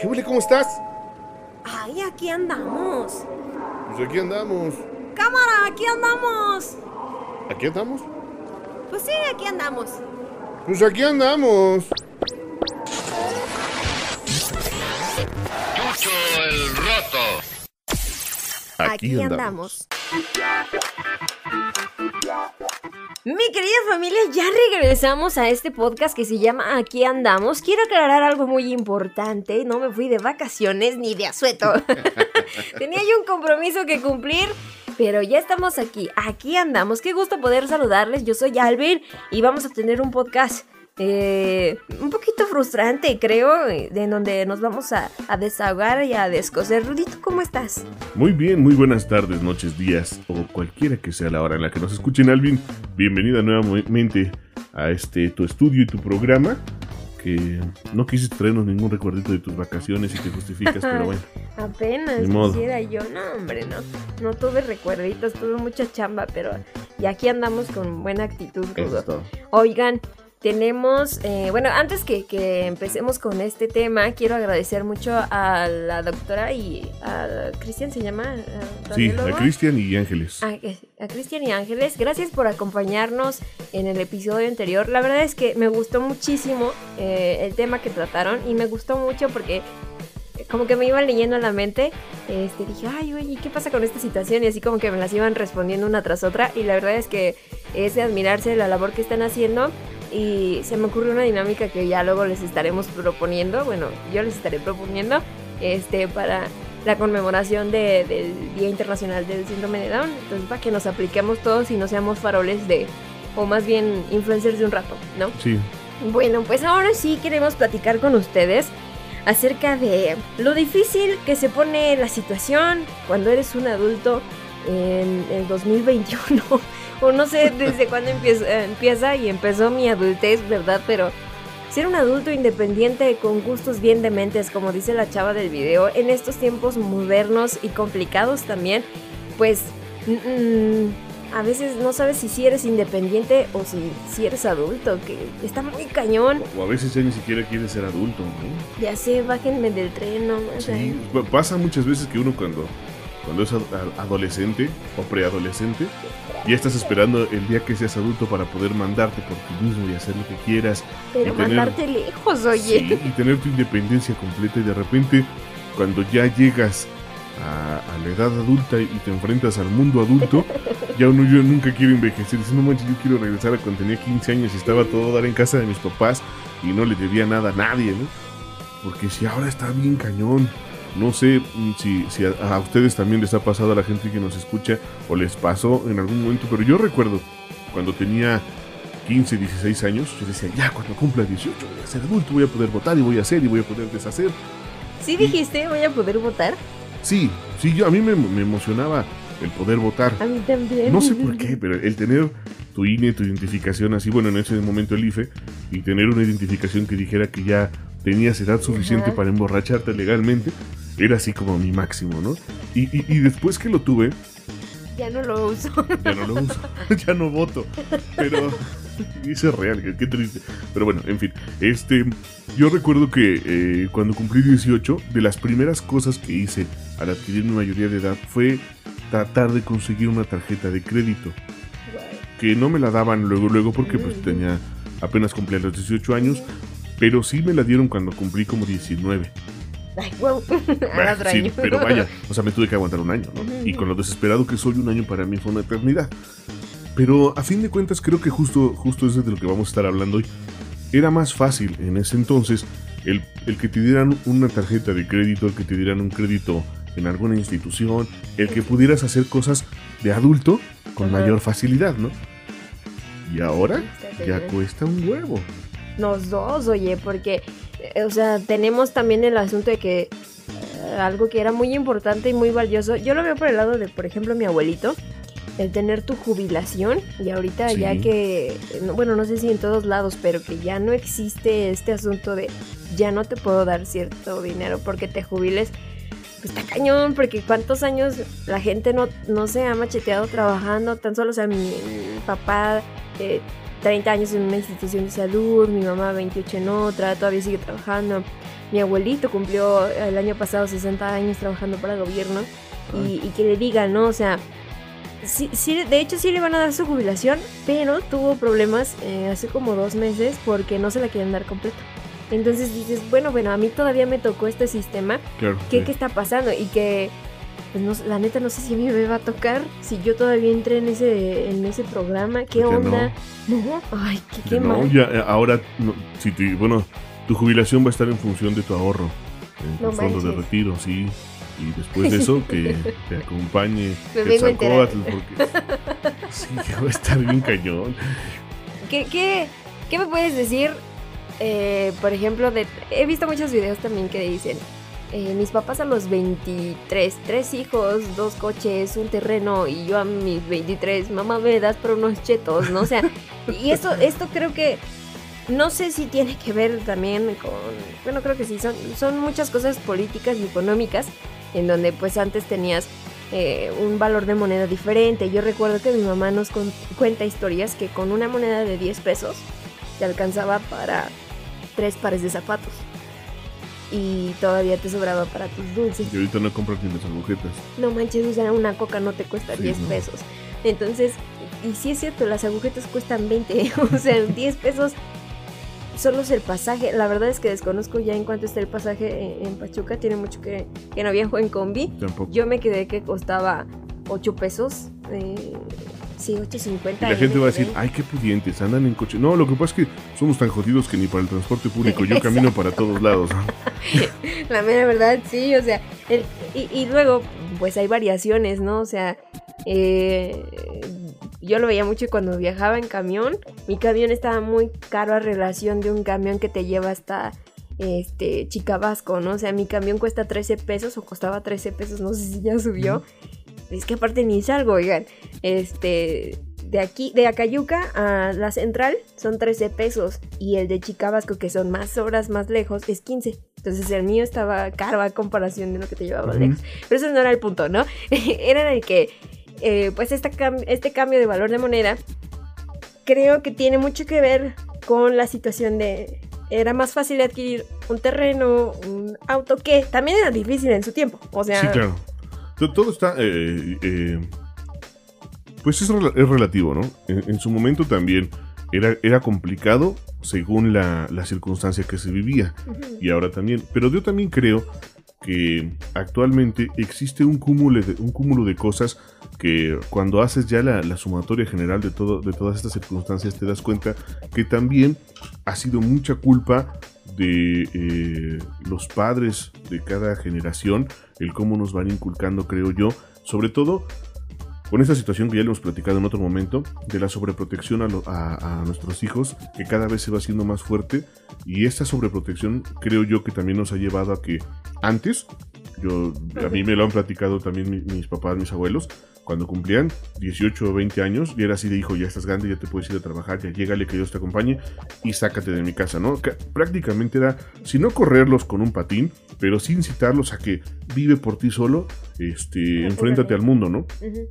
¿Qué huele? ¿Cómo estás? Ay, aquí andamos. Pues aquí andamos. Cámara, aquí andamos. ¿Aquí andamos? Pues sí, aquí andamos. Pues aquí andamos. Chucho el roto. Aquí, andamos. Mi querida familia, ya regresamos a este podcast que se llama Aquí andamos. Quiero aclarar algo muy importante. No me fui de vacaciones ni de asueto. Tenía yo un compromiso que cumplir. Pero ya estamos aquí, aquí andamos. Qué gusto poder saludarles. Yo soy Alvin y vamos a tener un podcast eh, un poquito frustrante, creo, de donde nos vamos a, a desahogar y a descoser. Rudito, ¿cómo estás? Muy bien, muy buenas tardes, noches, días o cualquiera que sea la hora en la que nos escuchen, Alvin. Bienvenida nuevamente a este tu estudio y tu programa. Que no quisiste traernos ningún recuerdito de tus vacaciones y te justificas, pero bueno. Apenas quisiera yo, no hombre, no. No tuve recuerditos, tuve mucha chamba, pero y aquí andamos con buena actitud, Rudo. Oigan, tenemos, eh, bueno, antes que, que empecemos con este tema, quiero agradecer mucho a la doctora y a Cristian, ¿se llama? ¿A Sí, a Cristian y Ángeles. A, a Cristian y Ángeles, gracias por acompañarnos en el episodio anterior. La verdad es que me gustó muchísimo eh, el tema que trataron y me gustó mucho porque como que me iban leyendo a la mente. Este, dije, ay, oye, ¿qué pasa con esta situación? Y así como que me las iban respondiendo una tras otra. Y la verdad es que es de admirarse la labor que están haciendo. Y se me ocurrió una dinámica que ya luego les estaremos proponiendo. Bueno, yo les estaré proponiendo este, para la conmemoración de- del Día Internacional del Síndrome de Down. Entonces, para que nos apliquemos todos y no seamos faroles de, o más bien influencers de un rato, ¿no? Sí, Bueno, pues ahora sí queremos platicar con ustedes acerca de lo difícil que se pone la situación cuando eres un adulto en el 2021. O no sé desde cuándo empieza, empieza y empezó mi adultez, ¿verdad? Pero ser un adulto independiente con gustos bien dementes, como dice la chava del video, en estos tiempos modernos y complicados también, pues mm, a veces no sabes si eres independiente o si, si eres adulto, que está muy cañón. o a veces ya ni siquiera quieres ser adulto, ¿no? Ya sé, bájenme del tren, no. Sí, pa- pasa muchas veces que uno cuando, cuando es adolescente o preadolescente, ya estás esperando el día que seas adulto para poder mandarte por ti mismo y hacer lo que quieras. Pero y tener- mandarte lejos, oye. Sí, y tener tu independencia completa y de repente cuando ya llegas a, a la edad adulta y te enfrentas al mundo adulto, ya uno yo nunca quiere envejecer. Dice, no manches, yo quiero regresar a cuando tenía 15 años y estaba todo dar en casa de mis papás y no le debía nada a nadie, ¿no? Porque si ahora está bien cañón. No sé mm, si, si a, a ustedes también les ha pasado a la gente que nos escucha o les pasó en algún momento, pero yo recuerdo cuando tenía 15, 16 años, yo decía, ya cuando cumpla 18 voy a ser adulto, voy a poder votar y voy a hacer y voy a poder deshacer. ¿Sí dijiste voy a poder votar? Sí, sí, yo a mí me, me emocionaba el poder votar. A mí también. No sé por qué, pero el tener tu INE, tu identificación así, bueno, en ese momento el IFE, y tener una identificación que dijera que ya tenías edad suficiente Ajá. para emborracharte legalmente, era así como mi máximo, ¿no? Y, y- y después que lo tuve, Ya no lo uso. ya no lo uso, ya no voto, pero eso es real, qué, qué triste. Pero bueno, en fin, este, yo recuerdo que eh, cuando cumplí 18, de las primeras cosas que hice al adquirir mi mayoría de edad fue tratar de conseguir una tarjeta de crédito que no me la daban luego, luego porque pues tenía apenas cumplía los 18 años, pero sí me la dieron cuando cumplí como 19. Ay, wow. Otro sí, pero vaya, o sea, me tuve que aguantar un año, ¿no? Y con lo desesperado que soy, un año para mí fue una eternidad. Pero a fin de cuentas creo que justo, justo es de lo que vamos a estar hablando hoy. Era más fácil en ese entonces el, el que te dieran una tarjeta de crédito, el que te dieran un crédito en alguna institución, el que pudieras hacer cosas de adulto con Ajá. mayor facilidad, ¿no? Y ahora ya cuesta un huevo. Los dos, oye, porque, o sea, tenemos también el asunto de que eh, algo que era muy importante y muy valioso, yo lo veo por el lado de, por ejemplo, mi abuelito, el tener tu jubilación y ahorita Sí. ya que, eh, no- bueno, no sé si en todos lados, pero que ya no existe este asunto de ya no te puedo dar cierto dinero porque te jubiles. Pues está cañón, porque cuántos años la gente no, no se ha macheteado trabajando, tan solo, o sea, mi, mi papá eh, 30 años en una institución de salud, mi mamá 28 en otra, todavía sigue trabajando. mi abuelito cumplió el año pasado 60 años trabajando para el gobierno y, y que le digan, ¿no? O sea, sí, sí, de hecho sí le van a dar su jubilación, pero tuvo problemas eh, hace como dos meses porque no se la quieren dar completo. Entonces dices, bueno, bueno, a mí todavía me tocó este sistema, Claro. ¿qué, sí. qué está pasando? Y que, pues no, la neta no sé si a mí me va a tocar, si yo todavía entré en ese, en ese programa, ¿qué ¿Por qué onda? No, ay, qué, qué Ya no, mal. ya, eh, ahora, no, si te- bueno, tu jubilación va a estar en función de tu ahorro, en tu No fondo de retiro, sí. Y después de eso, que te acompañe Me porque sí, va a estar bien cañón. ¿Qué, qué, qué me puedes decir, eh, por ejemplo, de... He visto muchos videos también que dicen, eh, mis papás a los 23, tres hijos, dos coches, un terreno, y yo a mis 23, mamá me das por unos chetos, ¿no? O sea, y esto, esto creo que... No sé si tiene que ver también con... Bueno, creo que sí, son, son muchas cosas políticas y económicas, en donde pues antes tenías eh, un valor de moneda diferente. Yo recuerdo que mi mamá nos con- cuenta historias que con una moneda de 10 pesos te alcanzaba para tres pares de zapatos. Y todavía te sobraba para tus dulces. Y ahorita no compras ni las agujetas. No manches, o sea, una coca no te cuesta Sí, 10 no. pesos. Entonces, y sí es cierto, las agujetas cuestan 20. o sea, 10 pesos solo es el pasaje. La verdad es que desconozco ya en cuánto está el pasaje en, en Pachuca. Tiene mucho que, que no viajo en combi. Tampoco. Yo me quedé que costaba 8 pesos. eh, sí, 8.50. Y la gente va a decir, ay, qué pudientes, andan en coche. No, lo que pasa es que somos tan jodidos que ni para el transporte público. Yo camino para todos lados. La mera verdad, sí, o sea, el- y, y luego, pues hay variaciones, ¿no? O sea, eh, yo lo veía mucho cuando viajaba en camión. Mi camión estaba muy caro a relación de un camión que te lleva hasta este Chicabasco, ¿no? O sea, mi camión cuesta 13 pesos o costaba 13 pesos, no sé si ya subió. Es que aparte ni salgo, oigan. Este, de aquí, de Acayuca a la central son 13 pesos y el de Chicabasco, que son más horas más lejos, es 15. Entonces el mío estaba caro a comparación de lo que te llevaba Ujú. lejos. Pero eso no era el punto, ¿no? era el que, eh, pues esta cam- este cambio de valor de moneda, creo que tiene mucho que ver con la situación de... Era más fácil adquirir un terreno, un auto, que también era difícil en su tiempo. O sea, Sí, claro. To- Todo está. eh, eh, pues es, es relativo, ¿no? En, en su momento también era, era complicado según la, la circunstancia que se vivía. Y ahora también. Pero yo también creo que actualmente existe un cúmulo de, un cúmulo de cosas que cuando haces ya la, la sumatoria general de, todo, de todas estas circunstancias te das cuenta que también ha sido mucha culpa de eh, los padres de cada generación, el cómo nos van inculcando, creo yo, sobre todo con esta situación que ya le hemos platicado en otro momento, de la sobreprotección a, lo- a- a nuestros hijos, que cada vez se va haciendo más fuerte, y esta sobreprotección creo yo que también nos ha llevado a que antes, yo, a mí me lo han platicado también mi- mis papás, mis abuelos, cuando cumplían 18 o 20 años, y era así de hijo, ya estás grande, ya te puedes ir a trabajar, ya llégale, que Dios te acompañe, y sácate de mi casa, ¿no? Que prácticamente era, si no correrlos con un patín, pero sí incitarlos a que vive por ti solo, este, enfréntate al mundo, ¿no? Ujú.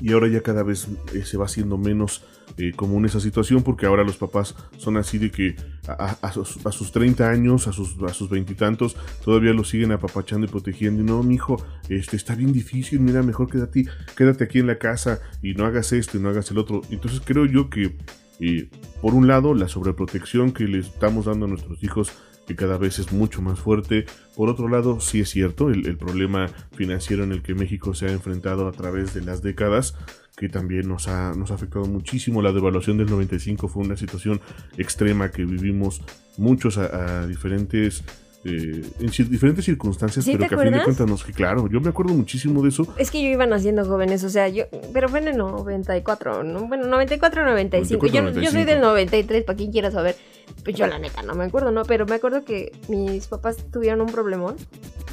Y ahora ya cada vez eh, se va haciendo menos eh, común esa situación porque ahora los papás son así de que a, sus, a sus 30 años, a sus a sus veintitantos, todavía lo siguen apapachando y protegiendo. Y no, mijo, este, está bien difícil, mira, mejor quédate, quédate aquí en la casa y no hagas esto y no hagas el otro. Entonces creo yo que, eh, por un lado, la sobreprotección que le estamos dando a nuestros hijos que cada vez es mucho más fuerte. Por otro lado, sí es cierto, el, problema financiero en el que México se ha enfrentado a través de las décadas, que también nos ha, nos ha afectado muchísimo. La devaluación del 95 fue una situación extrema que vivimos muchos a, a diferentes... eh, en diferentes circunstancias, ¿Sí pero que a fin de acuerdas? cuentas nos que claro, yo me acuerdo muchísimo de eso. Es que yo iba naciendo jóvenes, o sea, yo, pero fue en el 94, ¿no? Bueno, 94, 95. 94, yo, yo soy 95. del 93, para quien quiera saber. Pues yo la neta no me acuerdo, ¿no? Pero me acuerdo que mis papás tuvieron un problemón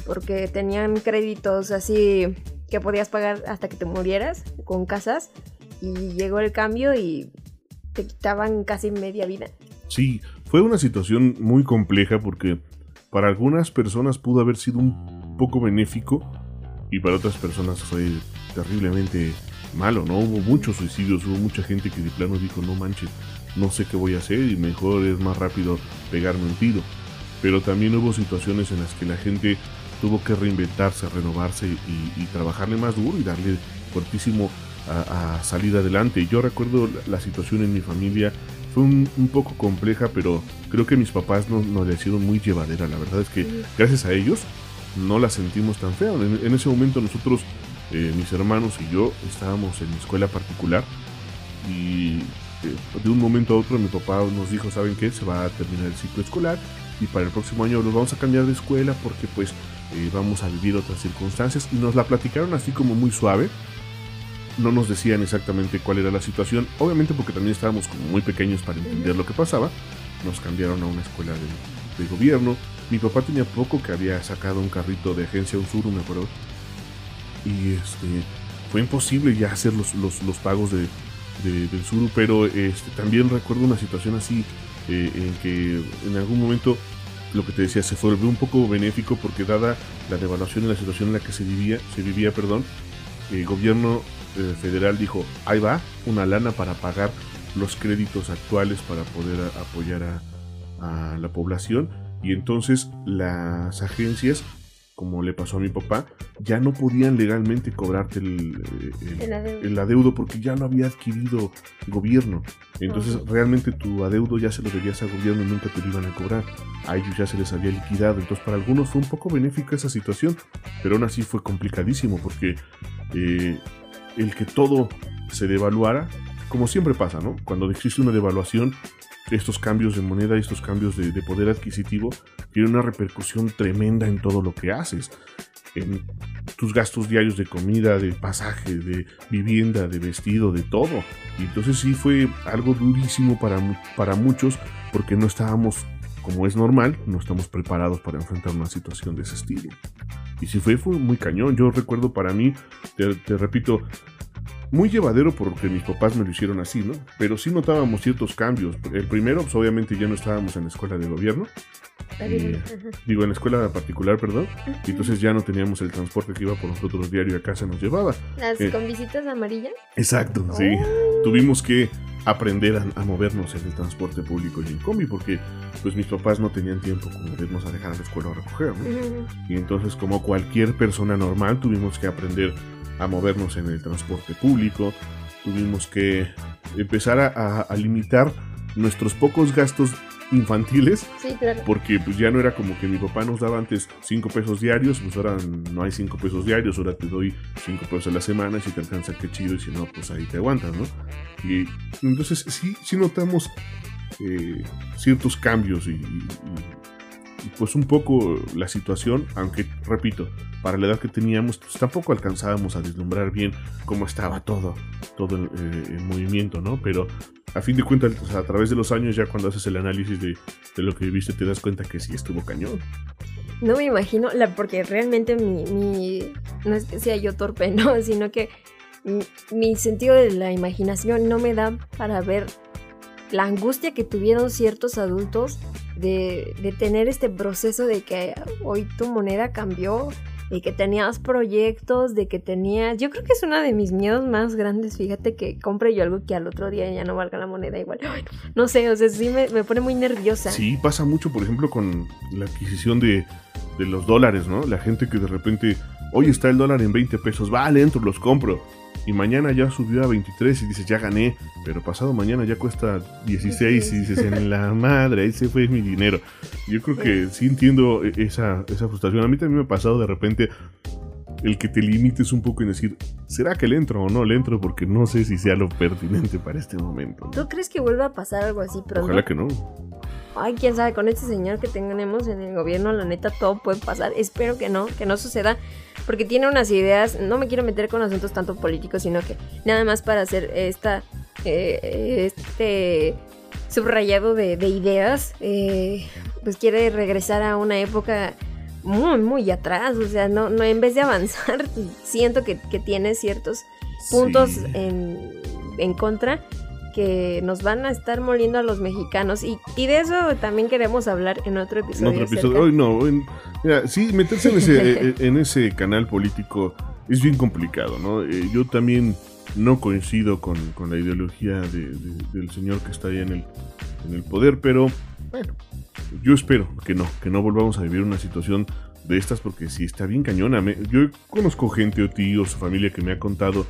porque tenían créditos así que podías pagar hasta que te murieras con casas y llegó el cambio y te quitaban casi media vida. Sí, fue una situación muy compleja porque para algunas personas pudo haber sido un poco benéfico y para otras personas fue terriblemente malo, ¿no? Hubo muchos suicidios, hubo mucha gente que de plano dijo, no manches, no sé qué voy a hacer y mejor es más rápido pegarme un tiro. pero también hubo situaciones en las que la gente tuvo que reinventarse, renovarse y, trabajarle más duro y darle fuertísimo a, salir adelante. Yo recuerdo la, situación en mi familia, fue un, poco compleja, pero creo que mis papás nos no le hicieron muy llevadera. La verdad es que gracias a ellos no la sentimos tan fea. En, ese momento nosotros, eh, mis hermanos y yo, estábamos en escuela particular y eh, de un momento a otro mi papá nos dijo, ¿saben qué? Se va a terminar el ciclo escolar y para el próximo año los vamos a cambiar de escuela porque pues eh, vamos a vivir otras circunstancias y nos la platicaron así como muy suave. No nos decían exactamente cuál era la situación, obviamente porque también estábamos como muy pequeños para entender lo que pasaba. Nos cambiaron a una escuela de, gobierno. Mi papá tenía poco que había sacado un carrito de agencia Usuru, me acuerdo. Y este, fue imposible ya hacer los, los, pagos de, del Suru, pero este, también recuerdo una situación así eh, en que en algún momento lo que te decía se volvió un poco benéfico porque dada la devaluación y la situación en la que se vivía, se vivía, perdón, el gobierno eh, federal dijo, ahí va, una lana para pagar los créditos actuales para poder apoyar a, a la población y entonces las agencias como le pasó a mi papá, ya no podían legalmente cobrarte el, el, adeudo. porque ya lo había adquirido gobierno. Entonces realmente tu adeudo ya se lo debías al gobierno y nunca te lo iban a cobrar. A ellos ya se les había liquidado. Entonces para algunos fue un poco benéfica esa situación, pero aún así fue complicadísimo porque eh, el que todo se devaluara, como siempre pasa, ¿no? Cuando existe una devaluación, estos cambios de moneda, estos cambios de, poder adquisitivo, tienen una repercusión tremenda en todo lo que haces. En tus gastos diarios de comida, de pasaje, de vivienda, de vestido, de todo. Y entonces sí fue algo durísimo para, para muchos porque no estábamos, como es normal, no estamos preparados para enfrentar una situación de ese estilo. Y sí fue, fue muy cañón. Yo recuerdo para mí, te repito, muy llevadero porque mis papás me lo hicieron así, ¿no? Pero sí notábamos ciertos cambios. El primero, pues obviamente ya no estábamos en la escuela de gobierno. digo, en la escuela particular, perdón. Y entonces ya no teníamos el transporte que iba por nosotros diario a casa nos llevaba. ¿Las eh, con visitas amarillas? Exacto, sí. Oh. Tuvimos que aprender a, movernos en el transporte público y en combi porque pues mis papás no tenían tiempo como irnos a dejar a la escuela a recoger, ¿no? Y entonces como cualquier persona normal tuvimos que aprender a movernos en el transporte público, tuvimos que empezar a, limitar nuestros pocos gastos infantiles. Porque pues ya no era como que mi papá nos daba antes 5 pesos diarios, pues ahora no hay 5 pesos diarios, ahora te doy 5 pesos a la semana, y si te alcanza qué chido, y si no, pues ahí te aguantas, ¿no? Y entonces sí, sí notamos eh, ciertos cambios y, pues un poco la situación, aunque repito, para la edad que teníamos, pues tampoco alcanzábamos a deslumbrar bien cómo estaba todo, todo el, eh, movimiento, ¿no? Pero a fin de cuentas, a través de los años, ya cuando haces el análisis de, lo que viviste, te das cuenta que sí estuvo cañón. No me imagino, la, porque realmente mi, mi, no es que sea yo torpe, no, sino que mi, mi sentido de la imaginación no me da para ver la angustia que tuvieron ciertos adultos de, de, tener este proceso de que hoy tu moneda cambió, de que tenías proyectos, de que tenías... Yo creo que es uno de mis miedos más grandes, fíjate que compre yo algo que al otro día ya no valga la moneda igual. No sé, o sea, sí me, me pone muy nerviosa. Sí, pasa mucho, por ejemplo, con la adquisición de, de los dólares, ¿no? La gente que de repente, hoy está el dólar en 20 pesos, vale, entro, los compro y mañana ya subió a 23 y dices, ya gané, pero pasado mañana ya cuesta 16 y dices, en la madre, ese fue mi dinero. Yo creo que sí entiendo e-, esa, esa frustración. A mí también me ha pasado de repente el que te limites un poco en decir, ¿será que le entro o no le entro? Porque no sé si sea lo pertinente para este momento. ¿Tú crees que vuelva a pasar algo así pronto? Ojalá que no. Ay, quién sabe, con este señor que tenemos en el gobierno, la neta, todo puede pasar. Espero que no, que no suceda porque tiene unas ideas, no me quiero meter con asuntos tanto políticos, sino que nada más para hacer esta, eh, este subrayado de, ideas, eh, pues quiere regresar a una época muy, muy atrás, o sea, no, no en vez de avanzar, siento que, tiene ciertos puntos en, en contra que nos van a estar moliendo a los mexicanos. Y, y de eso también queremos hablar en otro episodio. En otro episodio. Hoy no. mira, sí, meterse en ese, eh, en ese canal político es bien complicado, ¿no? Eh, yo también no coincido con, con la ideología de, del señor que está ahí en el, en el poder, pero Bueno, yo espero que no, que no volvamos a vivir una situación de estas porque si está bien cañona. Yo conozco gente o tíos o familia que me ha contado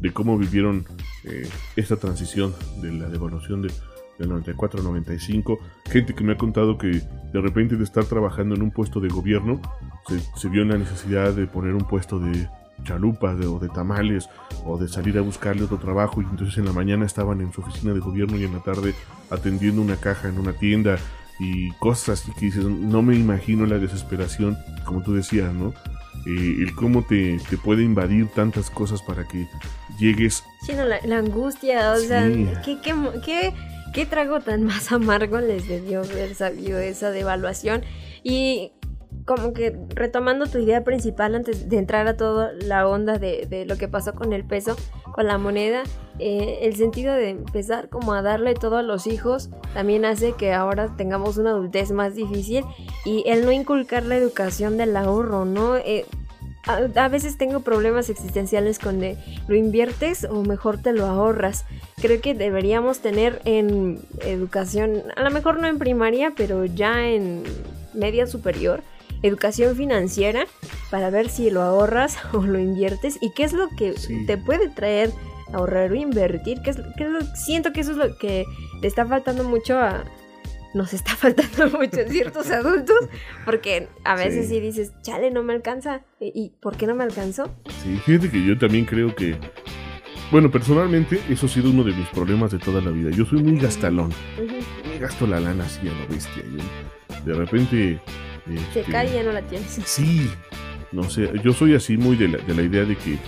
de cómo vivieron eh, esta transición de la devaluación de, del 94 al 95. Gente que me ha contado que de repente de estar trabajando en un puesto de gobierno se, se vio en la necesidad de poner un puesto de chalupas de- o de tamales o de salir a buscarle otro trabajo y entonces en la mañana estaban en su oficina de gobierno y en la tarde atendiendo una caja en una tienda y cosas así que dices, no me imagino la desesperación, como tú decías, ¿no? Eh, el cómo te, te puede invadir tantas cosas para que llegues Sí, no, la, la angustia, o sea, Sí. ¿qué, qué, mo- qué- qué trago tan más amargo les debió haber sabido esa devaluación? Y como que retomando tu idea principal antes de entrar a toda la onda de, lo que pasó con el peso, con la moneda, eh, el sentido de empezar como a darle todo a los hijos también hace que ahora tengamos una adultez más difícil y el no inculcar la educación del ahorro, ¿no? Eh, a, a veces tengo problemas existenciales con de lo inviertes o mejor te lo ahorras. Creo que deberíamos tener en educación, a lo mejor no en primaria, pero ya en media superior, educación financiera para ver si lo ahorras o lo inviertes y qué es lo que Sí. te puede traer ahorrar o invertir. ¿Qué es, lo- siento que eso es lo que le está faltando mucho a... Nos está faltando mucho en ciertos adultos porque a veces Sí. sí, dices, chale, no me alcanza. ¿Y y por qué no me alcanzó? Sí, fíjate que yo también creo que, bueno, personalmente eso ha sido uno de mis problemas de toda la vida. Yo soy muy gastalón, me gasto la lana así a lo bestia. Yo, de repente... Se este, cae y ya no la tienes. Sí, no sé, yo soy así muy de la, de la idea de que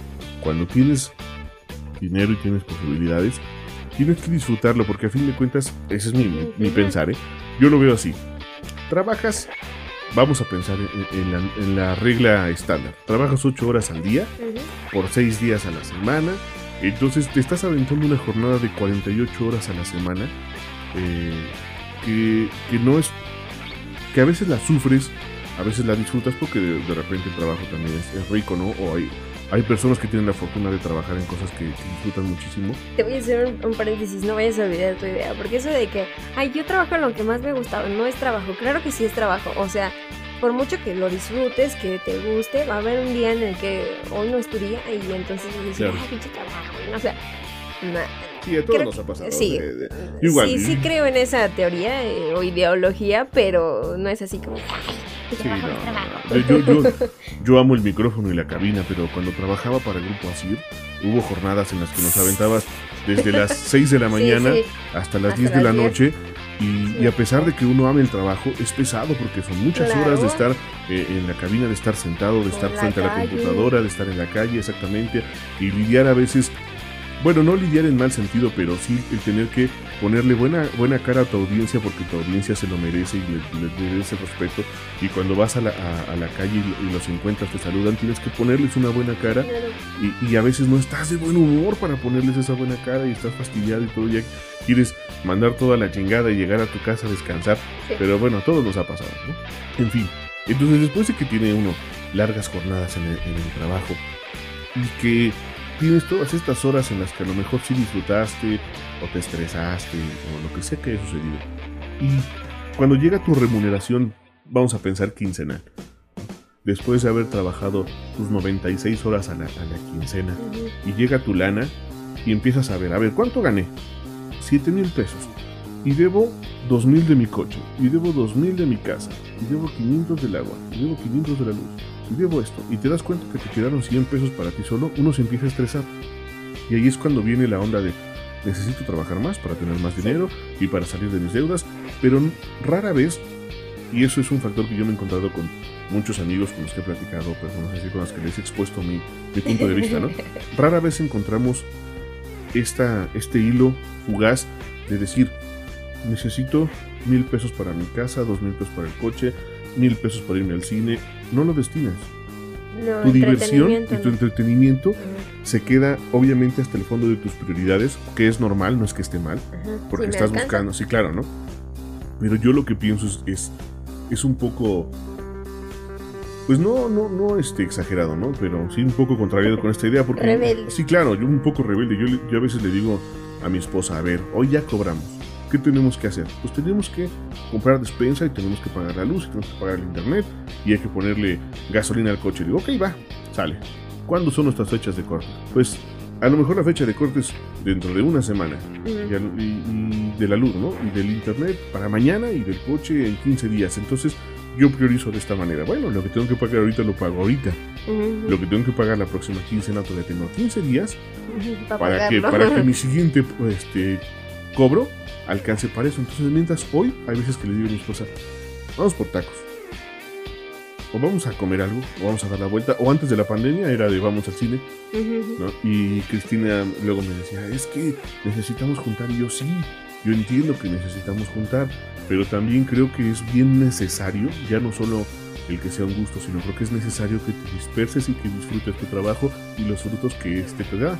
cuando tienes dinero y tienes posibilidades, tienes que disfrutarlo porque a fin de cuentas, ese es mi, mi- pensar, ¿eh? Yo lo veo así. Trabajas, vamos a pensar en, en la, en la regla estándar. Trabajas 8 horas al día por 6 días a la semana. Entonces te estás aventando una jornada de 48 horas a la semana. eh, que, que no es. Que a veces la sufres, a veces la disfrutas porque de, de repente el trabajo también es, es rico, ¿no? O hay, hay personas que tienen la fortuna de trabajar en cosas que, que disfrutan muchísimo. Te voy a hacer un, un paréntesis, no vayas a olvidar tu idea, porque eso de que, ay, yo trabajo en lo que más me gustaba, no es trabajo, claro que sí es trabajo, o sea, por mucho que lo disfrutes, que te guste, va a haber un día en el que hoy no es tu día y entonces dices, Claro. ay, pinche trabajo, o sea, na- Sí, a todos Creo- nos ha pasado. sí. de- de- igual. sí, sí creo en esa teoría eh, o ideología, pero no es así como, Sí, no. Yo, yo, yo amo el micrófono y la cabina, pero cuando trabajaba para el Grupo Asir, hubo jornadas en las que nos aventabas desde las 6 de la Sí, mañana sí. hasta las Hasta 10 de la las 10. noche. Y, y a pesar de que uno ame el trabajo, es pesado porque son muchas Claro. horas de estar eh, en la cabina, de estar sentado, de En estar la frente a la computadora, de estar en la calle, exactamente, y lidiar a veces, bueno, no lidiar en mal sentido, pero sí el tener que ponerle buena, buena cara a tu audiencia porque tu audiencia se lo merece y le, le merece respeto. Y cuando vas a la, a- a la calle y, y los encuentras, te saludan, tienes que ponerles una buena cara y, y a veces no estás de buen humor para ponerles esa buena cara y estás fastidiado y todo, ya quieres mandar toda la chingada y llegar a tu casa a descansar, Sí. pero bueno, a todos nos ha pasado, ¿no? En fin, entonces después de que tiene uno largas jornadas en el, en el trabajo y que tienes todas estas horas en las que a lo mejor sí disfrutaste o te estresaste o lo que sea que haya sucedido, y cuando llega tu remuneración, vamos a pensar quincenal, después de haber trabajado tus 96 horas a la, a la quincena, y llega tu lana y empiezas a ver, a ver, ¿cuánto gané? 7 mil pesos. Y debo 2 mil de mi coche, y debo 2 mil de mi casa, y debo 500 del agua, y debo 500 de la luz, y debo esto. Y te das cuenta que te quedaron 100 pesos para ti solo, uno se empieza a estresar. Y ahí es cuando viene la onda de, necesito trabajar más para tener más dinero y para salir de mis deudas, pero rara vez, y eso es un factor que yo me he encontrado con muchos amigos con los que he platicado, personas así con las que les he expuesto mi, mi punto de vista, ¿no? rara vez encontramos esta, este hilo fugaz de decir, necesito mil pesos para mi casa, dos mil pesos para el coche, mil pesos para irme al cine. No lo destinas. No, Tu diversión y tu entretenimiento se queda obviamente hasta el fondo de tus prioridades, que es normal, no es que esté mal, Ajá. porque estás buscando, sí, claro, ¿no? Pero yo lo que pienso es, es, es un poco, pues no, no, no este, exagerado, ¿no? Pero sí un poco contrariado con esta idea, porque... Rebelde. Sí, claro, yo un poco rebelde, yo, yo a veces le digo a mi esposa, a ver, hoy ya cobramos, ¿qué tenemos que hacer? Pues tenemos que comprar despensa y tenemos que pagar la luz y tenemos que pagar el internet y hay que ponerle gasolina al coche. Digo, ok, va, sale. ¿Cuándo son nuestras fechas de corte? Pues a lo mejor la fecha de corte es dentro de una semana. Y, al- y- y de la luz, ¿no? Y del internet para mañana y del coche en 15 días. Entonces yo priorizo de esta manera. Bueno, lo que tengo que pagar ahorita lo pago ahorita. Lo que tengo que pagar la próxima quincena todavía tengo 15 días ujú, pa' para que, para que mi siguiente este, cobro alcance para eso. Entonces, mientras hoy, hay veces que le digo a mi esposa, vamos por tacos. O vamos a comer algo, o vamos a dar la vuelta. O antes de la pandemia era de vamos al cine, Ujú, ¿no? Y Cristina luego me decía, es que necesitamos juntar. Y yo sí, yo entiendo que necesitamos juntar, pero también creo que es bien necesario, ya no solo el que sea un gusto, sino creo que es necesario que te disperses y que disfrutes tu trabajo y los frutos que este te da.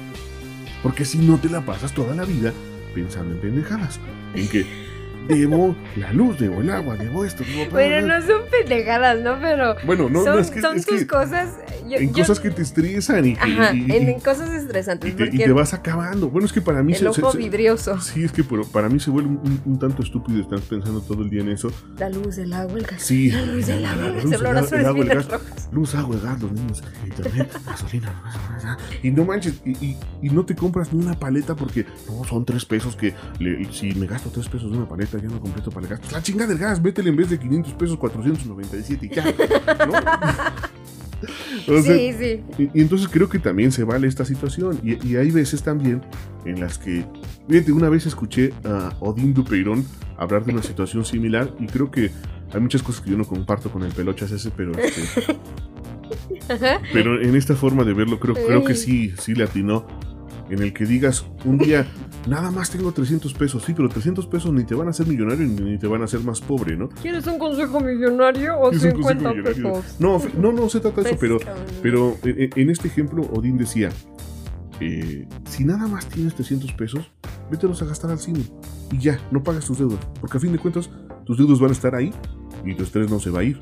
Porque si no te la pasas toda la vida pensando en pendejadas, en que debo la luz, debo el agua, debo esto, debo... Bueno, no son pendejadas, ¿no? Pero Bueno, no, son, no, es que, son es tus que cosas. yo- en yo- cosas que te estresan y. Ajá, y- en, y- en cosas estresantes. y te, y porque te vas acabando. Bueno, es que para mí el se, ojo se- vidrioso, Sí, es que pero para mí se vuelve un, tanto estúpido estar pensando todo el día en eso. la luz, el agua, el gas. Sí, La luz, el agua, el agua, el agua, el gas. Luz, agua, gas, los niños, internet, gasolina. Y no manches, y, no te compras ni una paleta porque no, son tres pesos que le- si me gasto tres pesos de una paleta ya no completo para el gas. Pues la chinga del gas, métele en vez de 500 pesos 497 y ya. ¿no? O sea, Sí, sí. y, y entonces creo que también se vale esta situación. Y, y hay veces también en las que. Fíjate, una vez escuché a Odín Dupeirón hablar de una situación similar. Y creo que hay muchas cosas que yo no comparto con el pelochas ese, pero. este, pero en esta forma de verlo, creo, creo que sí, sí le atinó. En el que digas, un día, nada más tengo 300 pesos. Sí, pero 300 pesos ni te van a hacer millonario ni te van a hacer más pobre, ¿no? ¿Quieres un consejo millonario o Es un consejo 50 millonario. pesos? No, no, no se trata de eso, pero, Pescado. pero en, en este ejemplo, Odín decía: eh, si nada más tienes 300 pesos, vételos a gastar al cine y ya, no pagas tus deudas, porque a fin de cuentas, tus deudas van a estar ahí y tu estrés no se va a ir.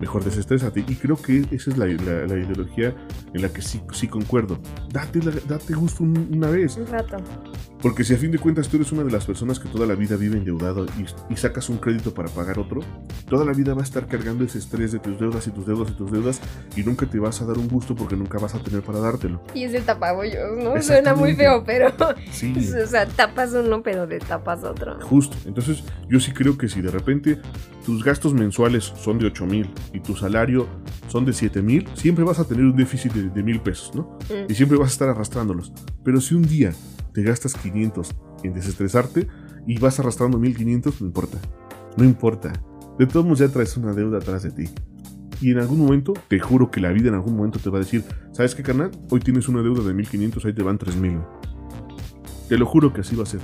Mejor desestrésate. Y creo que esa es la, la- la ideología en la que sí, sí concuerdo. Date, la- date gusto un- una vez. Un rato. Porque si a fin de cuentas tú eres una de las personas que toda la vida vive endeudado y, y sacas un crédito para pagar otro, toda la vida va a estar cargando ese estrés de tus deudas y tus deudas y tus deudas y nunca te vas a dar un gusto porque nunca vas a tener para dártelo. Y es el tapabollos, ¿no? Suena muy feo, pero. Sí, O sea, tapas uno, pero de tapas otro. justo. Entonces yo sí creo que si de repente tus gastos mensuales son de 8 mil y tu salario son de 7 mil, siempre vas a tener un déficit de, mil pesos, ¿no? Mm. y siempre vas a estar arrastrándolos. Pero si un día te gastas 500 en desestresarte y vas arrastrando 1500, no importa. No importa. De todos modos ya traes una deuda atrás de ti. Y en algún momento, te juro que la vida en algún momento te va a decir, ¿sabes qué, carnal? Hoy tienes una deuda de 1500, ahí te van 3000. Te lo juro que así va a ser.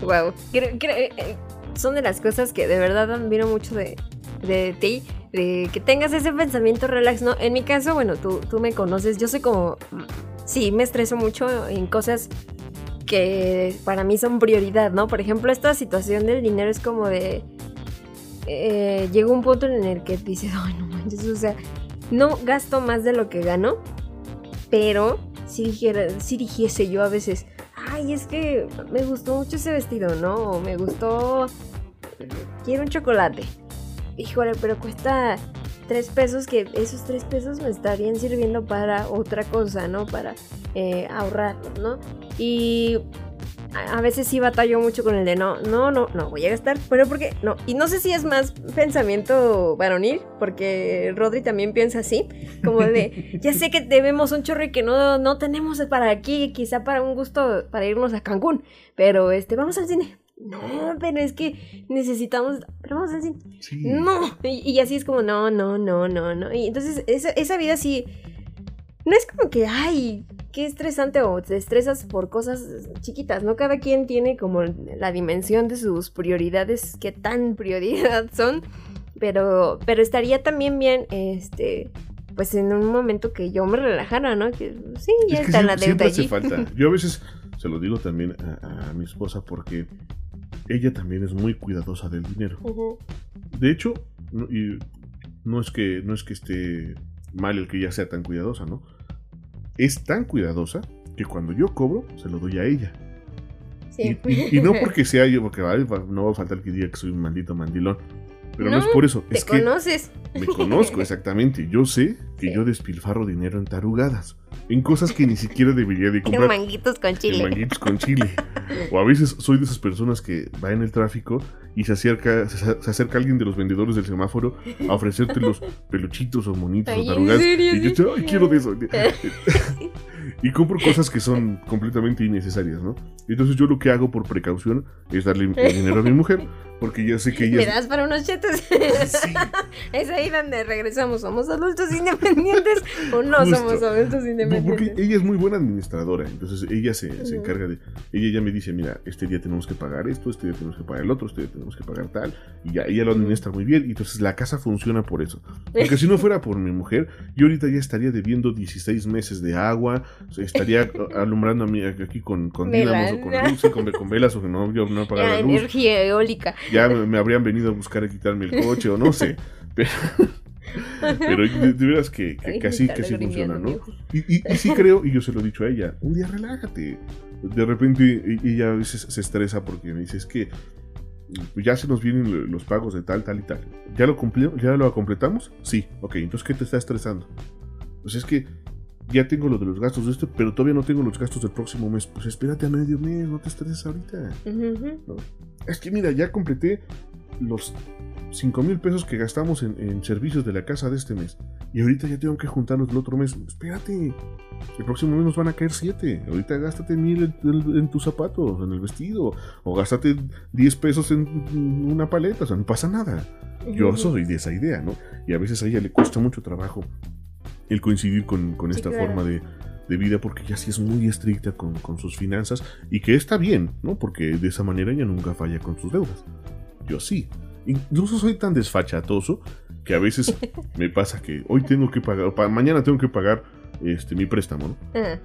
Wow. Creo- creo- eh, son de las cosas que de verdad admiro mucho de, de ti. De que tengas ese pensamiento relax. En mi caso, bueno, tú, tú me conoces. Yo soy como. Sí, me estreso mucho en cosas que para mí son prioridad, ¿no? Por ejemplo, esta situación del dinero es como de. eh, un punto en el que dices, ay, no manches, o sea, no gasto más de lo que gano, pero si dijera, si dijese yo a veces, ay, es que me gustó mucho ese vestido, ¿no? Me gustó, quiero un chocolate. Híjole, pero cuesta tres pesos que esos tres pesos me estarían sirviendo para otra cosa, ¿no? Para eh, ahorrar, ¿no? Y a veces sí batallo mucho con el de no, no, no, no voy a gastar, pero porque no. Y no sé si es más pensamiento varonil, porque Rodri también piensa así, como de, ya sé que debemos un chorro y que no, no tenemos para aquí, quizá para un gusto, para irnos a Cancún, pero este, vamos al cine. No, pero es que necesitamos, pero vamos al cine. Sí. No, y, y así es como, no, no, no, no, no. Y entonces esa, esa vida sí, no es como que, ay, qué estresante o te estresas por cosas chiquitas, ¿no? Cada quien tiene como la dimensión de sus prioridades, qué tan prioridad son, pero, pero estaría también bien, este, pues en un momento que yo me relajara, ¿no? Que sí, ya Es que está la deuda siempre hace allí. falta. Yo a veces se lo digo también a, a mi esposa porque ella también es muy cuidadosa del dinero. Ujú. De hecho, no, y no es que no es que esté mal el que ella sea tan cuidadosa, ¿no? Es tan cuidadosa que cuando yo cobro se lo doy a ella. Sí. Y, y- y no porque sea yo, porque ay, va- no va a faltar que diga que soy un maldito mandilón. Pero no, No, es por eso, Te es que conoces. me conozco exactamente. Yo sé que Sí. yo despilfarro dinero en tarugadas, en cosas que ni siquiera debería de En comprar. manguitos con En chile. manguitos con chile. O a veces soy de esas personas que va en el tráfico y se acerca, se, se acerca alguien de los vendedores del semáforo a ofrecerte los peluchitos o monitos o ¿en tarugadas. serio? Y yo estoy, ay, quiero de eso. Y compro cosas que son completamente innecesarias, ¿no? Entonces yo lo que hago por precaución es darle el dinero a mi mujer, porque ya sé que ella... ¿Me das para unos chetos? Sí, es ahí donde regresamos. ¿Somos adultos independientes o no Justo. somos adultos independientes? porque ella es muy buena administradora, entonces ella se, se encarga de, ella ya me dice, mira, este día tenemos que pagar esto, este día tenemos que pagar el otro, este día tenemos que pagar tal, y ya ella lo administra muy bien, y entonces la casa funciona por eso. Porque si no fuera por mi mujer, yo ahorita ya estaría debiendo 16 meses de agua, estaría alumbrando a mí aquí con, con dínamos o con luz, sí, con, con velas, o que no, yo no Ya, la luz, energía eólica. Ya me, me habrían venido a buscar a quitarme el coche, o no sé, pero... Pero de, de veras que, que, así, que así funciona, ¿no? Y, y- y sí creo, y yo se lo he dicho a ella, un día relájate. De repente e- ella a veces se estresa porque me dice, es que pues, ya se nos vienen lo- los pagos de tal, tal y tal. ¿Ya lo? ¿Ya lo completamos? Sí, ok, entonces ¿qué te está estresando? Pues es que ya tengo lo de los gastos de esto, pero todavía no tengo los gastos del próximo mes. Pues espérate a medio mes, no te estreses ahorita. Es que mira, ya completé los 5 mil pesos que gastamos en, en servicios de la casa de este mes. Y ahorita ya tengo que juntarlos del otro mes. Espérate. El próximo mes nos van a caer 7. Ahorita gástate mil en, en- en tus zapatos, en el vestido. O gástate 10 pesos en una paleta. O sea, no pasa nada. Yo soy de esa idea, ¿no? Y a veces a ella le cuesta mucho trabajo el coincidir con, con Sí, esta claro. forma de, de vida porque ella sí es muy estricta con, con sus finanzas y que está bien, ¿no? Porque de esa manera ella nunca falla con sus deudas. Yo sí. Incluso soy tan desfachatoso que a veces me pasa que hoy tengo que pagar, pa- mañana tengo que pagar este, mi préstamo, ¿no? Ah,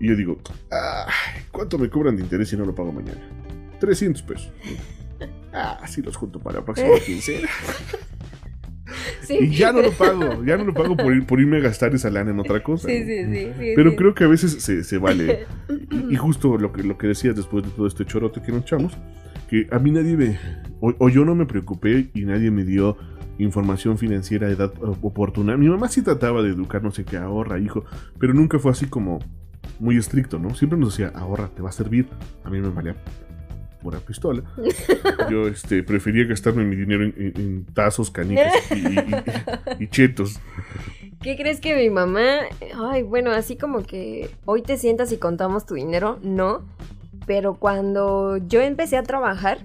Y yo digo, "Ay, ¿cuánto me cobran de interés si no lo pago mañana? 300 pesos. Ah, sí los junto para la próxima quincena. Sí. Y ya no lo pago, ya no lo pago por, ir- por irme a gastar esa lana en otra cosa. Sí, ¿no? sí, sí, sí, Pero sí. creo que a veces se, se vale. Y, y justo lo que, lo que decías después de todo este chorote que nos echamos, que a mí nadie me. O, o yo no me preocupé y nadie me dio información financiera de edad oportuna. Mi mamá sí trataba de educar, no sé qué, ahorra, hijo, pero nunca fue así como muy estricto, ¿no? Siempre nos decía, ahorra, te va a servir. A mí me valía pura pistola. Yo este, prefería gastarme mi dinero en, tazos, canicas y- y chetos. ¿Qué crees que mi mamá? Ay, bueno, así como que hoy te sientas y contamos tu dinero, no. Pero cuando yo empecé a trabajar,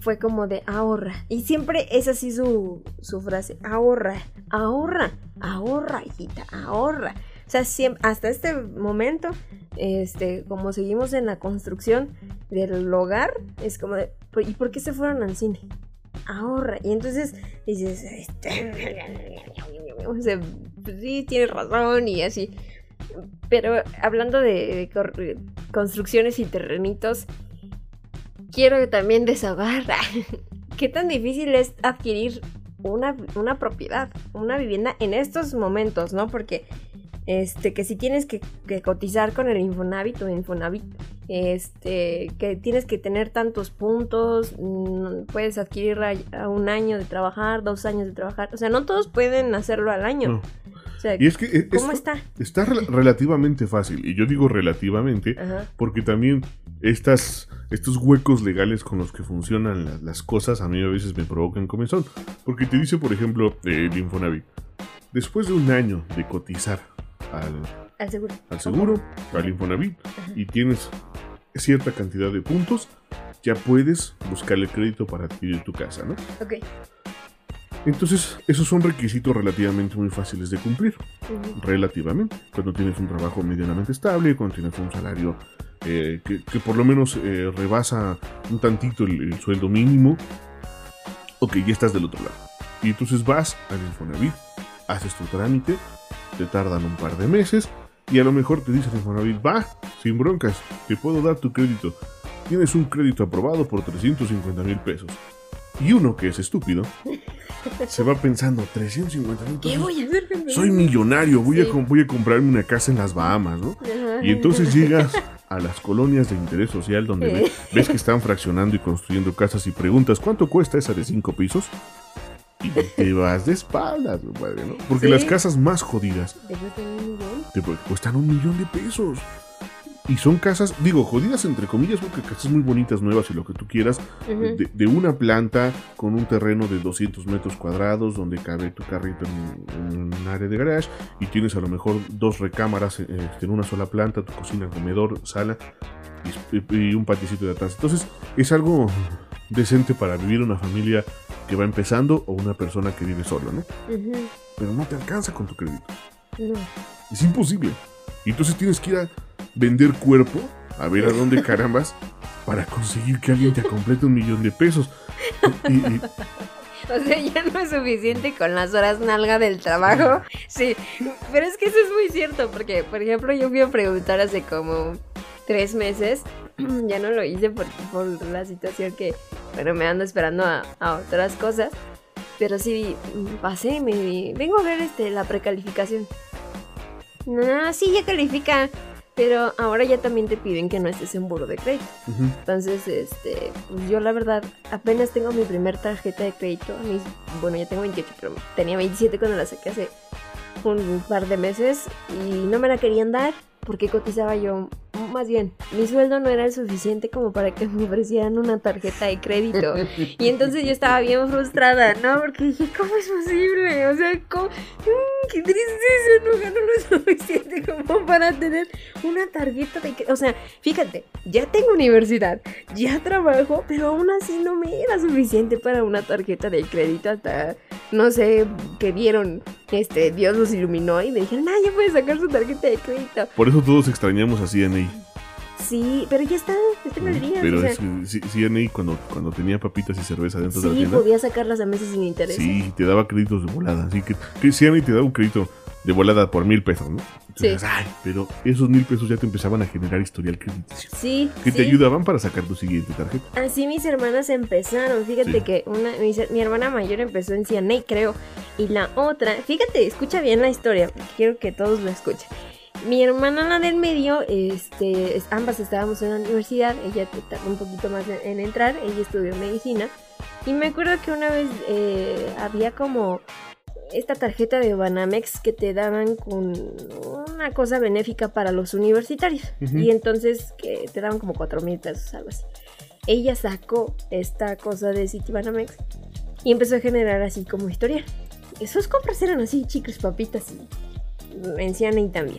fue como de ahorra. Y siempre es así su, su frase, ahorra, ahorra, ahorra, hijita, ahorra. O sea, siem- hasta este momento, este, como seguimos en la construcción del hogar, es como de, "¿Por- ¿y por qué se fueron al cine? Ahorra. Y entonces dices, este, sí, tienes razón y así. Pero hablando de, de construcciones y terrenitos, quiero también desahogar qué tan difícil es adquirir una, una propiedad, una vivienda en estos momentos, ¿no? Porque este, que si tienes que, que cotizar con el Infonavit o Infonavit, este, que tienes que tener tantos puntos, mm, puedes adquirir a, a un año de trabajar, dos años de trabajar, o sea, no todos pueden hacerlo al año. No. O sea, Y es que eh, ¿cómo está? está rel- relativamente fácil. Y yo digo relativamente Ajá. porque también estas, estos huecos legales con los que funcionan la- las cosas a mí a veces me provocan comezón. Porque te dice, por ejemplo, el Infonavit, después de un año de cotizar al, Al seguro. al seguro, al Infonavit, y tienes cierta cantidad de puntos, ya puedes buscar el crédito para adquirir tu casa, ¿no? Ok. Entonces, esos son requisitos relativamente muy fáciles de cumplir. Relativamente. Cuando tienes un trabajo medianamente estable, cuando tienes un salario eh, que, que por lo menos eh, rebasa un tantito el, el sueldo mínimo, ok, ya estás del otro lado. Y entonces vas al Infonavit, haces tu trámite, te tardan un par de meses y a lo mejor te dice el Infonavit, va, sin broncas, te puedo dar tu crédito. Tienes un crédito aprobado por 350 mil pesos. Y uno que es estúpido, se va pensando, 350 mil ¿Qué pesos. voy a hacer? Soy millonario, voy, a, Sí. voy a comprarme una casa en las Bahamas, ¿no? Ajá. Y entonces llegas a las colonias de interés social donde Eh. ve- ves que están fraccionando y construyendo casas y preguntas cuánto cuesta esa de cinco pisos te vas de espaldas, compadre, ¿no? Porque Sí. las casas más jodidas ¿Te cuesta un millón? te cuestan un millón de pesos. Y son casas, digo, jodidas entre comillas, porque casas muy bonitas, nuevas y lo que tú quieras, de, de una planta con un terreno de 200 metros cuadrados donde cabe tu carrito en, en un área de garage y tienes a lo mejor dos recámaras eh, este, en una sola planta, tu cocina, comedor, sala y, y un patiecito de atrás. Entonces es algo decente para vivir una familia que va empezando o una persona que vive sola, ¿no? Pero no te alcanza con tu crédito. No. Es imposible. Y entonces tienes que ir a vender cuerpo, a ver a dónde carambas, para conseguir que alguien te complete un millón de pesos. Y, y- O sea, ya no es suficiente con las horas nalga del trabajo. Sí, pero es que eso es muy cierto, porque, por ejemplo, yo fui a preguntar hace como tres meses, ya no lo hice por, por la situación que, bueno, me ando esperando a, a otras cosas, pero sí, mm, pasé y me vengo a ver este, la precalificación. No, sí, ya califica, pero ahora ya también te piden que no estés en buro de crédito. Entonces, este, pues yo la verdad apenas tengo mi primer tarjeta de crédito. Bueno, ya tengo 28, pero tenía 27 cuando la saqué hace un par de meses y no me la querían dar porque cotizaba yo. Más bien, mi sueldo no era el suficiente como para que me ofrecieran una tarjeta de crédito. Y entonces yo estaba bien frustrada, ¿no? Porque dije, ¿cómo es posible? O sea, ¿cómo? Mm, qué tristeza, no gano lo suficiente como para tener una tarjeta de crédito. O sea, fíjate, ya tengo universidad, ya trabajo, pero aún así no me era suficiente para una tarjeta de crédito hasta, no sé, que vieron, este, Dios los iluminó y me dijeron, ah, ya puedes sacar su tarjeta de crédito. Por eso todos extrañamos a Sí, pero ya está, está en día. Pero o sea, es que C- CNA cuando, cuando tenía papitas y cerveza dentro de la sí, tienda, podía sacarlas a meses sin interés. sí, te daba créditos de volada. Así que, que CNA te daba un crédito de volada por mil pesos, ¿no? Entonces, Sí. ay, pero esos mil pesos ya te empezaban a generar historial crediticio. Sí, Que te sí. ayudaban para sacar tu siguiente tarjeta. Así mis hermanas empezaron. Fíjate Sí. que una, mi, mi hermana mayor empezó en CNA, creo. Y la otra, fíjate, escucha bien la historia, porque quiero que todos lo escuchen. Mi hermana, la del medio, este, es- ambas estábamos en la universidad. Ella tardó un poquito más en, en entrar. Ella estudió medicina. Y me acuerdo que una vez eh, había como esta tarjeta de Banamex que te daban con una cosa benéfica para los universitarios. Ujú. Y entonces que te daban como 4 mil pesos, algo así. Ella sacó esta cosa de Citibanamex y empezó a generar así como historial. Sus compras eran así, chicles, papitas y en y también.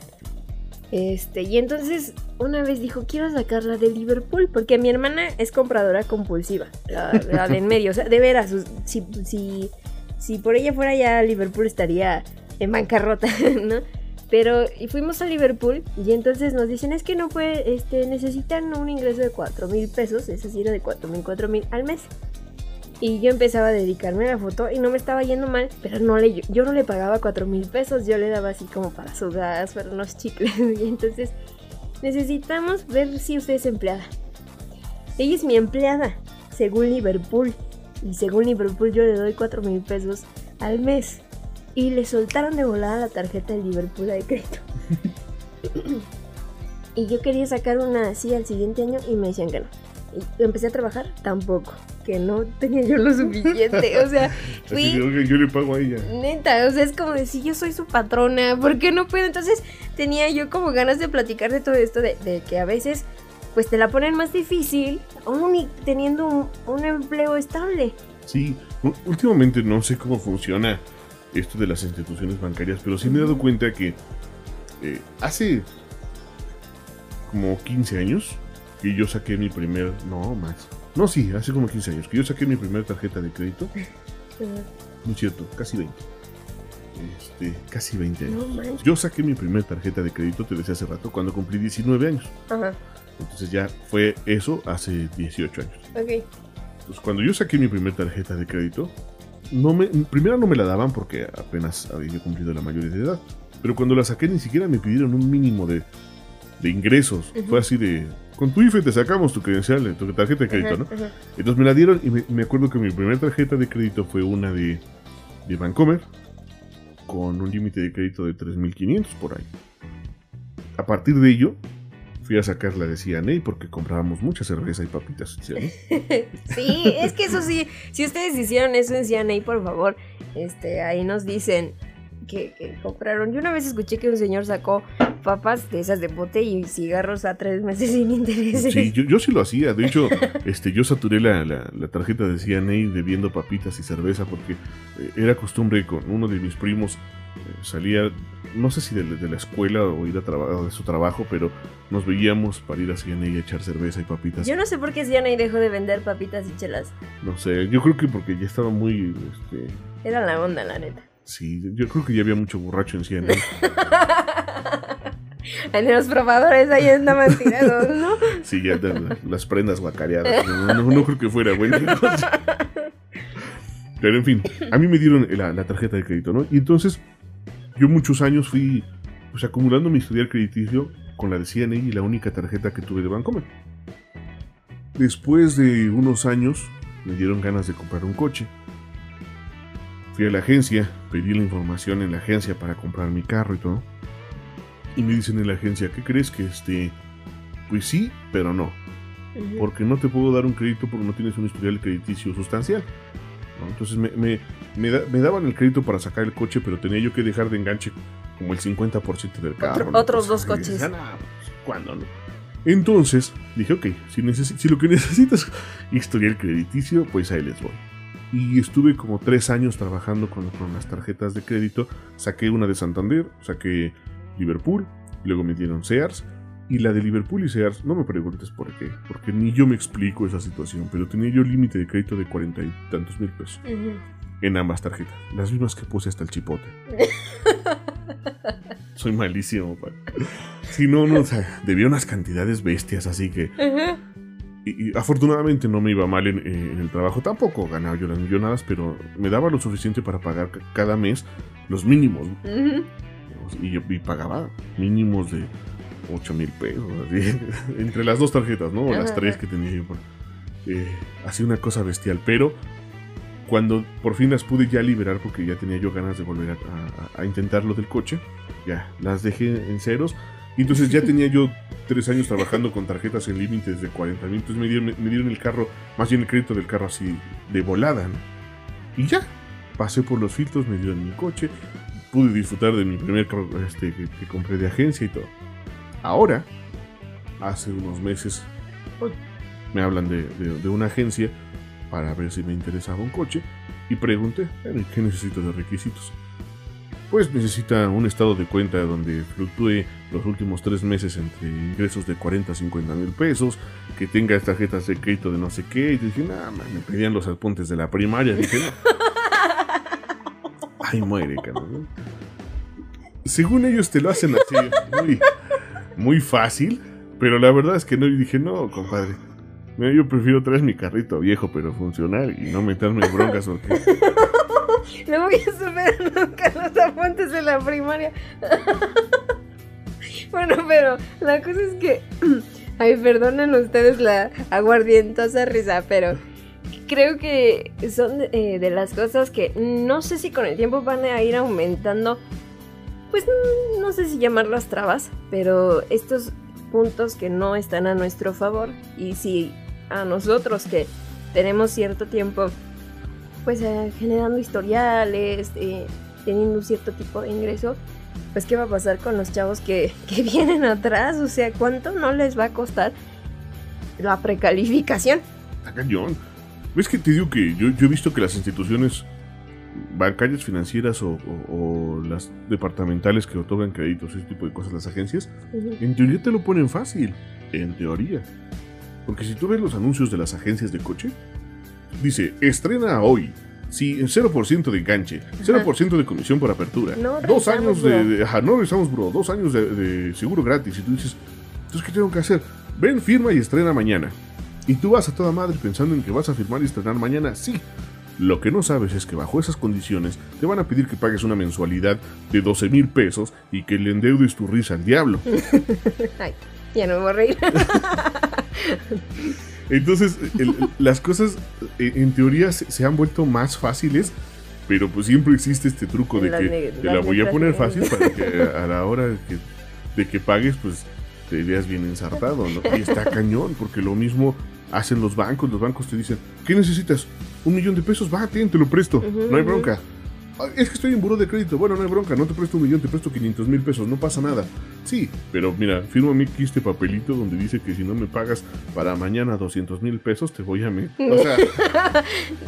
Este, y entonces una vez dijo, quiero sacarla de Liverpool, porque mi hermana es compradora compulsiva, la, la de en medio, o sea, de veras, si, si, si por ella fuera ya Liverpool estaría en bancarrota, ¿no? Pero y fuimos a Liverpool y entonces nos dicen es que no puede, este, necesitan un ingreso de 4 mil pesos, es decir, de 4 mil, 4 mil al mes. Y yo empezaba a dedicarme a la foto y no me estaba yendo mal, pero no le, yo no le pagaba 4 mil pesos, yo le daba así como para su gas, para unos chicles. Y entonces necesitamos ver si usted es empleada. Ella es mi empleada, según Liverpool. Y según Liverpool yo le doy 4 mil pesos al mes. Y le soltaron de volada la tarjeta de Liverpool de crédito. y yo quería sacar una así al siguiente año y me decían que no. Y empecé a trabajar, tampoco. Que no tenía yo lo suficiente. O sea, fui... que, "Oiga, yo le pago a ella. Neta, o sea, es como decir, yo soy su patrona, ¿por qué no puedo? Entonces tenía yo como ganas de platicar de todo esto, de, de que a veces pues te la ponen más difícil, aún y teniendo un, un empleo estable. Sí, últimamente no sé cómo funciona esto de las instituciones bancarias, pero sí me he dado cuenta que eh, hace como 15 años que yo saqué mi primer, no más, no sí, hace como 15 años que yo saqué mi primer tarjeta de crédito, no es cierto, casi 20, este, casi 20 años. No. Yo saqué mi primer tarjeta de crédito, te decía hace rato, cuando cumplí 19 años. Ajá, Entonces ya fue eso hace 18 años. ok. Entonces, cuando yo saqué mi primera tarjeta de crédito, no me, primero no me la daban porque apenas había cumplido la mayoría de edad. Pero cuando la saqué ni siquiera me pidieron un mínimo de, de ingresos. Fue así de, con tu IFE te sacamos tu credencial, de tu tarjeta de crédito, Ajá, ¿no? ajá. Entonces me la dieron y me, me acuerdo que mi primera tarjeta de crédito fue una de, de con un límite de crédito de 3.500 por ahí. A partir de ello, fui a sacar la de CNA porque comprábamos mucha cerveza y papitas. ¿sí? Sí, es que eso sí, si ustedes hicieron eso en CNA, por favor, este, ahí nos dicen que, que compraron. Yo una vez escuché que un señor sacó papas de esas de bote y cigarros a tres meses sin intereses. Sí, yo, yo sí lo hacía. De hecho, este, yo saturé la, la- la tarjeta de CNA bebiendo papitas y cerveza porque eh, era costumbre con uno de mis primos. eh, salía, no sé si de, de la escuela o ir a traba- de su trabajo, pero nos veíamos para ir a CNA y echar cerveza y papitas. Yo no sé por qué CNA dejó de vender papitas y chelas. No sé, yo creo que porque ya estaba muy. Este, Era la onda, la neta. Sí, yo creo que ya había mucho borracho en CNA. En los probadores ahí andaban tirados, ¿no? Sí, ya las prendas guacareadas. No, no- no creo que fuera, güey. Pero en fin, a mí me dieron la, la tarjeta de crédito, ¿no? Y entonces, yo muchos años fui pues, acumulando mi historial crediticio con la de CNA y la única tarjeta que tuve de Bancomer. Después de unos años, me dieron ganas de comprar un coche. Fui a la agencia, pedí la información en la agencia para comprar mi carro y todo. Y me dicen en la agencia, ¿qué crees que este... Pues sí, pero no. Porque no te puedo dar un crédito porque no tienes un historial crediticio sustancial. ¿no? Entonces me, me- me da- me daban el crédito para sacar el coche, pero tenía yo que dejar de enganche como el 50% del carro. ¿no? otros Pues, dos coches. y decía, "No, pues, ¿Cuándo no? Entonces dije, ok, si, si lo que necesitas es historial crediticio, pues ahí les voy. Y estuve como tres años trabajando con, con las tarjetas de crédito. Saqué una de Santander, saqué Liverpool, luego me dieron Sears. Y la de Liverpool y Sears, no me preguntes por qué, porque ni yo me explico esa situación, pero tenía yo límite de crédito de cuarenta y tantos mil pesos en ambas tarjetas, las mismas que puse hasta el chipote. Soy malísimo, pa. Sí, no, no, o sea, debía unas cantidades bestias, así que. Y, y afortunadamente no me iba mal en, eh, en el trabajo, tampoco ganaba yo las millonadas, pero me daba lo suficiente para pagar ca- cada mes los mínimos. Y pagaba mínimos de 8 mil pesos, así, entre las dos tarjetas, ¿no? O las tres que tenía yo. Eh, así una cosa bestial, pero cuando por fin las pude ya liberar, porque ya tenía yo ganas de volver a, a- a intentar lo del coche, ya las dejé en ceros. Y entonces ya tenía yo tres años trabajando con tarjetas en límites de 40 mil. Entonces me dieron, me dieron el carro, más bien el crédito del carro así de volada, ¿no? Y ya, pasé por los filtros, me dieron mi coche, pude disfrutar de mi primer carro este, que, que compré de agencia y todo. Ahora, hace unos meses, bueno, me hablan de, de- de una agencia para ver si me interesaba un coche y pregunté, "Bueno, ¿qué necesito de requisitos? Pues necesita un estado de cuenta donde fluctúe los últimos tres meses entre ingresos de 40 a 50 mil pesos, que tenga tarjetas de crédito de no sé qué. Y dije, nada, me pedían los apuntes de la primaria. Dije, no. Ay, muere, cabrón. Según ellos te lo hacen así, muy, muy fácil, pero la verdad es que no. Dije, no, compadre. Yo prefiero traer mi carrito viejo, pero funcionar y no meterme en broncas porque No voy a superar nunca los apuntes de la primaria. bueno, pero la cosa es que. Ay, perdonen ustedes la aguardientosa risa, pero creo que son eh, de las cosas que no sé si con el tiempo van a ir aumentando. Pues no sé si llamarlas trabas, pero estos puntos que no están a nuestro favor. Y si a nosotros que tenemos cierto tiempo pues eh, generando historiales, eh, teniendo un cierto tipo de ingreso, pues qué va a pasar con los chavos que, que vienen atrás, o sea, ¿cuánto no les va a costar la precalificación? está cañón. ¿Ves que te digo que yo, yo he visto que las instituciones bancarias financieras o, o- o las departamentales que otorgan créditos, ese tipo de cosas, las agencias, en teoría te lo ponen fácil. En teoría. Porque si tú ves los anuncios de las agencias de coche, dice, estrena hoy. Sí, 0% de enganche, 0% de comisión por apertura. No dos años de, de- Ajá, no revisamos, bro. Dos años de, de seguro gratis. Y tú dices, entonces, ¿qué tengo que hacer? Ven, firma y estrena mañana. Y tú vas a toda madre pensando en que vas a firmar y estrenar mañana. Sí. Lo que no sabes es que bajo esas condiciones te van a pedir que pagues una mensualidad de 12 mil pesos y que le endeudes tu risa al diablo. Ay, ya no me voy a reír. Entonces, el- las cosas eh, en teoría se, se han vuelto más fáciles, pero pues siempre existe este truco de Las que te la voy a poner fácil para que a, a la hora de que, de que pagues, pues te veas bien ensartado, ¿no? Y está cañón, porque lo mismo hacen los bancos. Los bancos te dicen, ¿qué necesitas? Un millón de pesos, va, ten, te lo presto, no hay bronca. "Ah, Es que estoy en buró de crédito. Bueno, no hay bronca, no te presto un millón, te presto 500 mil pesos, no pasa nada. Sí, pero mira, fírmame aquí este papelito donde dice que si no me pagas para mañana 200 mil pesos, te voy a me. O sea,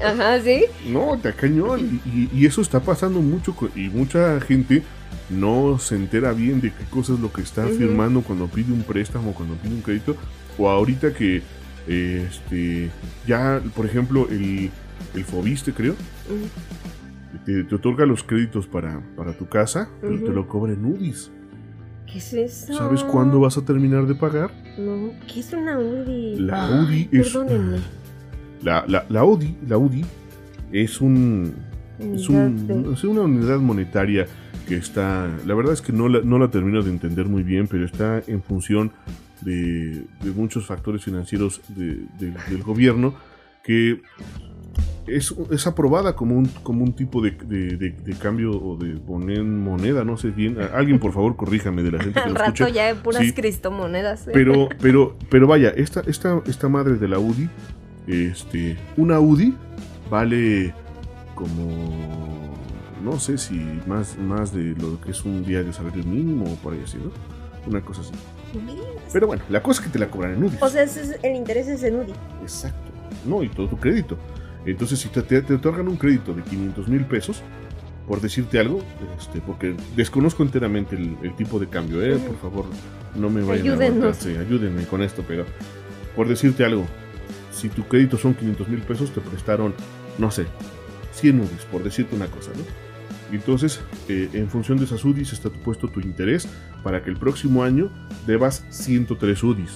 Ajá, sí. no, te cañón. Y, y- y eso está pasando mucho y mucha gente no se entera bien de qué cosa es lo que está firmando cuando pide un préstamo, cuando pide un crédito. O ahorita que este ya, por ejemplo, el, el Fobiste, creo, te, te otorga los créditos para, para tu casa, pero te lo cobra en UDIs. ¿Qué es eso? ¿Sabes cuándo vas a terminar de pagar? No, ¿qué es una UDI? La Ay, UDI es- Perdónenme. La, la, la UDI, la UDI es un Es, Unidad un- de- es una unidad monetaria que está, la verdad es que no la, no la termino de entender muy bien, pero está en función de, de muchos factores financieros de- de- del gobierno que es, es aprobada como un, como un tipo de, de- de- de cambio o de poner moneda, no sé bien. Alguien por favor corríjame de la gente que Al lo rato escucha. ya de puras Sí. cristomonedas. ¿eh? Pero, pero, pero vaya, esta, esta, esta madre de la UDI, este, una UDI vale como, no sé si más, más de lo que es un día de salario mínimo o por ahí así, ¿no? Una cosa así. Pero bueno, la cosa es que te la cobran en UDI. O sea, ese es- el interés es en UDI. Exacto. No, y todo tu crédito. Entonces, si te, te- te otorgan un crédito de 500 mil pesos, por decirte algo, este, porque desconozco enteramente el, el tipo de cambio, ¿eh? Por favor, no me vayan Ayúdenos. a matar, sí, ayúdenme con esto, pero por decirte algo, si tu crédito son 500 mil pesos, te prestaron, no sé, 100 UDIs, por decirte una cosa, ¿no? Y entonces, eh, en función de esas UDIs está puesto tu interés para que el próximo año debas 103 UDIs.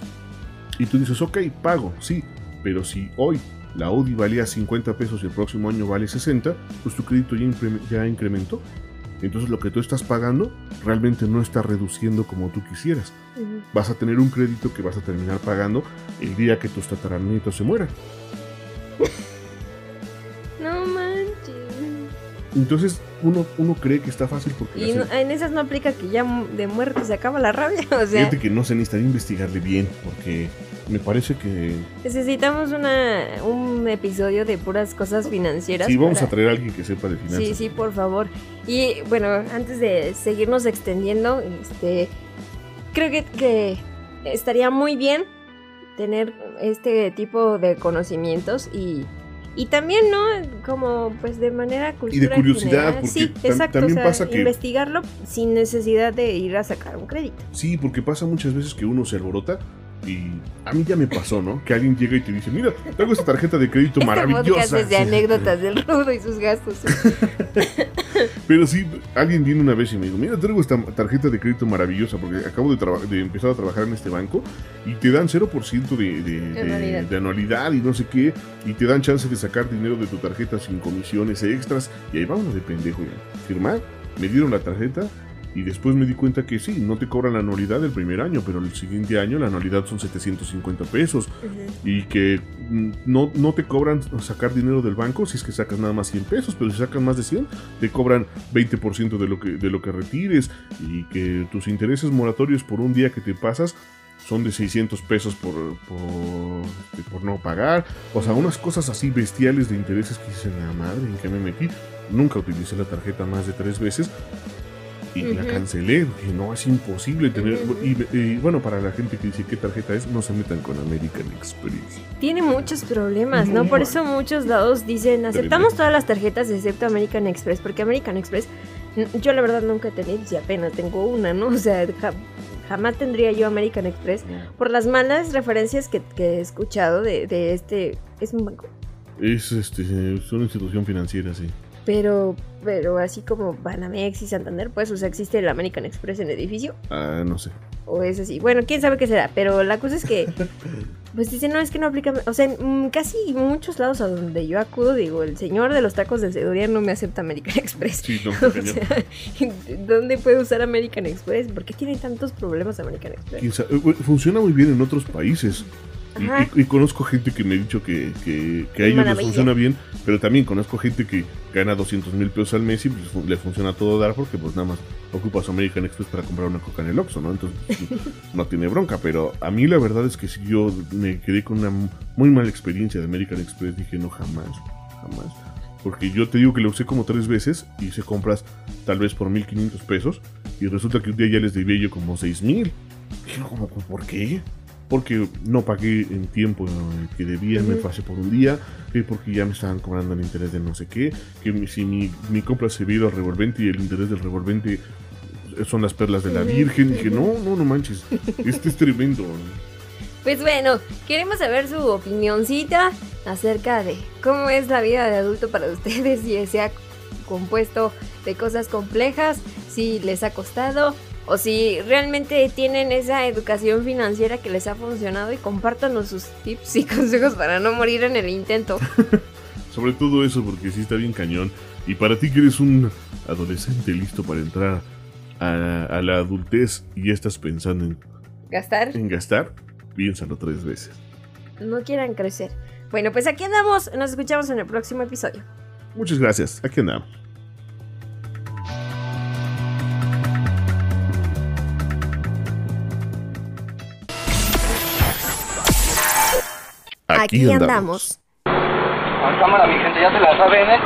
Y tú dices, ok, pago, sí, pero si hoy la UDI valía 50 pesos y el próximo año vale 60, pues tu crédito ya, ya incrementó. Entonces lo que tú estás pagando realmente no está reduciendo como tú quisieras. Vas a tener un crédito que vas a terminar pagando el día que tus tataranietos se mueran. No manches. Entonces uno, uno cree que está fácil porque... Y no- en esas no aplica que ya de muerte se acaba la rabia. O sea, Fíjate que no se necesitaría investigarle bien porque me parece que... necesitamos una, un episodio de puras cosas financieras. Sí, vamos para- a traer a alguien que sepa de finanzas. Sí, sí, por favor. Y bueno, antes de seguirnos extendiendo, este, creo que, que estaría muy bien tener este tipo de conocimientos y, y también, ¿no? Como pues de manera cultura curiosidad, general. porque Sí, tam- exacto. también o sea, pasa que- investigarlo sin necesidad de ir a sacar un crédito. Sí, porque pasa muchas veces que uno se alborota y a mí ya me pasó, ¿no? Que alguien llega y te dice, mira, traigo esta tarjeta de crédito Este maravillosa. de anécdotas del rudo y sus gastos. Pero sí, alguien vino una vez y me dijo, mira, traigo esta tarjeta de crédito maravillosa porque acabo de, de empezar a trabajar en este banco y te dan 0% de, de, de- Anualidad. y no sé qué, y te dan chance de sacar dinero de tu tarjeta sin comisiones extras. Y ahí vámonos de pendejo ya. Firmar, me dieron la tarjeta y después me di cuenta que sí, no te cobran la anualidad el primer año, pero el siguiente año la anualidad son 750 pesos. y que mm, no, no te cobran sacar dinero del banco si es que sacas nada más 100 pesos, pero si sacas más de 100 te cobran 20% de lo que de lo que retires y que tus intereses moratorios por un día que te pasas son de 600 pesos por, por, este, por no pagar, o sea, unas cosas así bestiales de intereses que dicen, la madre, ¿en qué me metí? Nunca utilicé la tarjeta más de tres veces y la cancelé, porque no, es imposible tener... Y, y bueno, para la gente que dice qué tarjeta es, no se metan con American Express. Tiene muchos problemas, ¿no? No, Por eso muchos lados dicen, aceptamos todas las tarjetas excepto American Express, porque American Express, yo la verdad nunca he tenido, si apenas tengo una, ¿no? O sea, ja- jamás tendría yo American Express por las malas referencias que, que he escuchado de, de este, es un banco, Es, este, es una institución financiera, sí. Pero, pero así como Banamex y Santander, pues, o sea, existe el American Express en el edificio, Ah, no sé. o es así, bueno, quién sabe qué será, pero la cosa es que... Pues dicen, no, es que no aplica. O sea, en mm, casi muchos lados a donde yo acudo, digo, el señor de los tacos de Ceduría no me acepta American Express. Sí, no, O sea, ¿dónde puede usar American Express? ¿Por qué tiene tantos problemas American Express? Eh, Funciona muy bien en otros países. Y, Ajá. y- y conozco gente que me ha dicho que, que, que a ellos les funciona bien, pero también conozco gente que gana 200 mil pesos al mes y pues, le funciona todo dar porque pues nada más ocupa su American Express para comprar una coca en el Oxxo, ¿no? Entonces pues, no tiene bronca, pero a mí la verdad es que si yo me quedé con una muy mala experiencia de American Express, dije no jamás, jamás. Porque yo te digo que lo usé como tres veces y hice compras tal vez por 1500 pesos y resulta que un día ya les debía yo como 6000. Dije, no, como, ¿por qué? Porque no pagué en tiempo que debía, me pasé por un día, que porque ya me estaban cobrando el interés de no sé qué, que si mi, mi compra se vio al revolvente y el interés del revolvente son las perlas de la. Virgen, dije, no, no, no manches, este es tremendo. Pues bueno, queremos saber su opinioncita acerca de cómo es la vida de adulto para ustedes, si se ha compuesto de cosas complejas, si les ha costado o si realmente tienen esa educación financiera que les ha funcionado y compártanos sus tips y consejos para no morir en el intento. Sobre todo eso, porque sí está bien cañón. Y para ti que eres un adolescente listo para entrar a, a la adultez y ya estás pensando en, Gastar, en gastar, piénsalo tres veces. no quieran crecer. Bueno, pues aquí andamos, nos escuchamos en el próximo episodio. Muchas gracias, aquí andamos. Aquí andamos. A cámara, mi gente, ya se la saben, ¿eh?